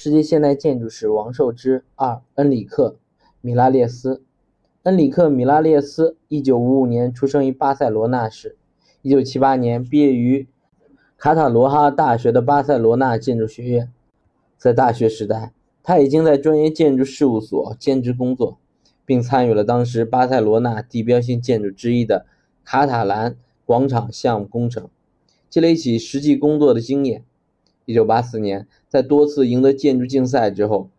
世界现代建筑史王寿之二恩里克·米拉列斯。恩里克·米拉列斯，一九五五年出生于巴塞罗那市，一九七八年毕业于卡塔罗哈大学的巴塞罗那建筑学院。在大学时代，他已经在专业建筑事务所兼职工作，并参与了当时巴塞罗那地标性建筑之一的卡塔兰广场项目工程，积累起实际工作的经验。一九八四年，在多次赢得建筑竞赛之后，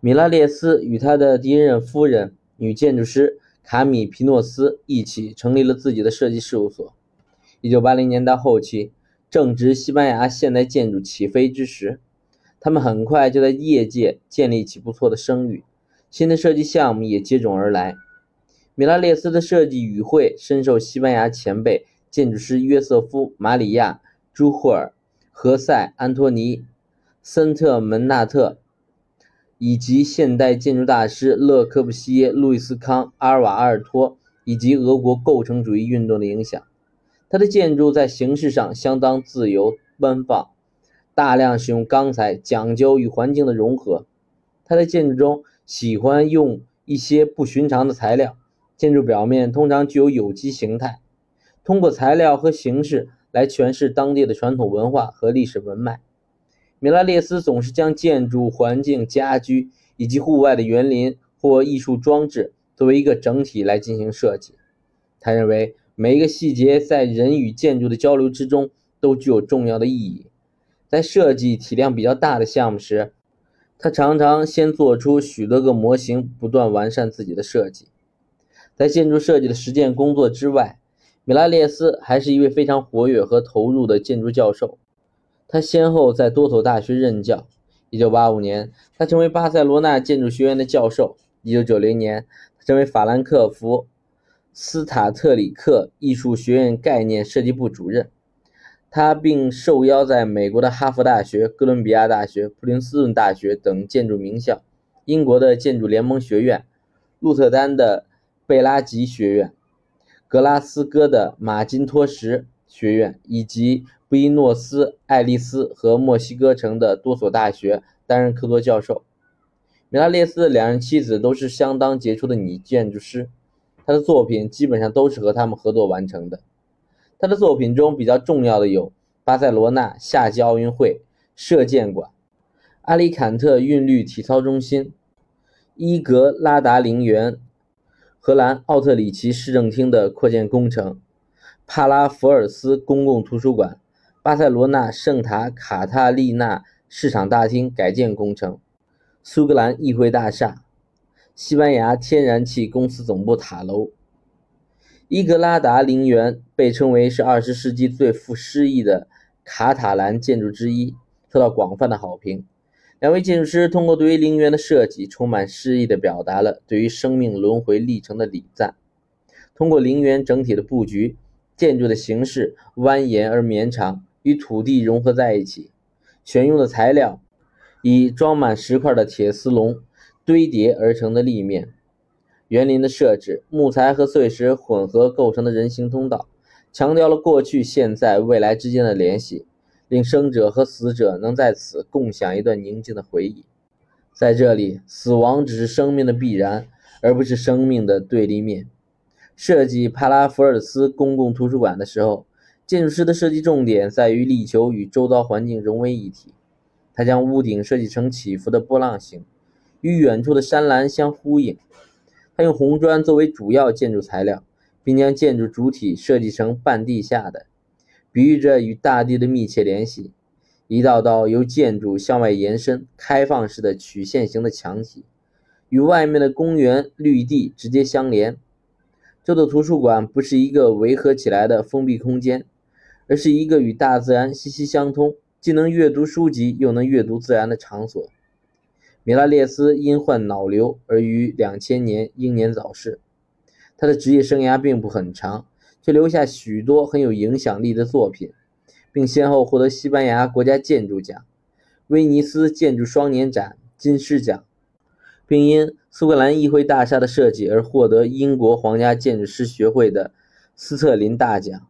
米拉列斯与他的第一任夫人、女建筑师卡米皮诺斯一起成立了自己的设计事务所。一九八零年代后期，正值西班牙现代建筑起飞之时，他们很快就在业界建立起不错的声誉，新的设计项目也接踵而来。米拉列斯的设计语汇深受西班牙前辈建筑师约瑟夫·马里亚·朱霍尔。何塞·安托尼·森特门纳特以及现代建筑大师勒柯布西耶、路易斯·康、阿尔瓦阿尔托以及俄国构成主义运动的影响，他的建筑在形式上相当自由奔放，大量使用钢材，讲究与环境的融合。他在建筑中喜欢用一些不寻常的材料，建筑表面通常具有有机形态，通过材料和形式。来诠释当地的传统文化和历史文脉。米拉列斯总是将建筑环境、家居以及户外的园林或艺术装置作为一个整体来进行设计。他认为每一个细节在人与建筑的交流之中都具有重要的意义。在设计体量比较大的项目时，他常常先做出许多个模型，不断完善自己的设计。在建筑设计的实践工作之外，米拉列斯还是一位非常活跃和投入的建筑教授。他先后在多所大学任教。1985年，他成为巴塞罗那建筑学院的教授。1990年，他成为法兰克福斯塔特里克艺术学院概念设计部主任。他并受邀在美国的哈佛大学、哥伦比亚大学、普林斯顿大学等建筑名校、英国的建筑联盟学院、鹿特丹的贝拉吉学院。格拉斯哥的马金托什学院以及布宜诺斯艾利斯和墨西哥城的多所大学担任客座教授。米拉列斯的两任妻子都是相当杰出的女建筑师，他的作品基本上都是和他们合作完成的。他的作品中比较重要的有巴塞罗那夏季奥运会射箭馆、阿里坎特韵律体操中心、伊格拉达陵园。荷兰奥特里奇市政厅的扩建工程，帕拉福尔斯公共图书馆，巴塞罗那圣塔卡塔利娜市场大厅改建工程，苏格兰议会大厦，西班牙天然气公司总部塔楼，伊格拉达陵园被称为是二十世纪最富诗意的卡塔兰建筑之一，受到广泛的好评。两位建筑师通过对于陵园的设计，充满诗意地表达了对于生命轮回历程的礼赞。通过陵园整体的布局，建筑的形式蜿蜒而绵长，与土地融合在一起。选用的材料以装满石块的铁丝笼堆叠而成的立面。园林的设置，木材和碎石混合构成的人行通道，强调了过去、现在、未来之间的联系。令生者和死者能在此共享一段宁静的回忆。在这里，死亡只是生命的必然，而不是生命的对立面。设计帕拉福尔斯公共图书馆的时候，建筑师的设计重点在于力求与周遭环境融为一体。他将屋顶设计成起伏的波浪形，与远处的山岚相呼应。他用红砖作为主要建筑材料，并将建筑主体设计成半地下的。比喻着与大地的密切联系，一道道由建筑向外延伸、开放式的曲线型的墙体，与外面的公园绿地直接相连。这座图书馆不是一个围合起来的封闭空间，而是一个与大自然息息相通，既能阅读书籍又能阅读自然的场所。米拉列斯因患脑瘤而于两千年英年早逝，他的职业生涯并不很长。却留下许多很有影响力的作品，并先后获得西班牙国家建筑奖、威尼斯建筑双年展金狮奖，并因苏格兰议会大厦的设计而获得英国皇家建筑师学会的斯特林大奖。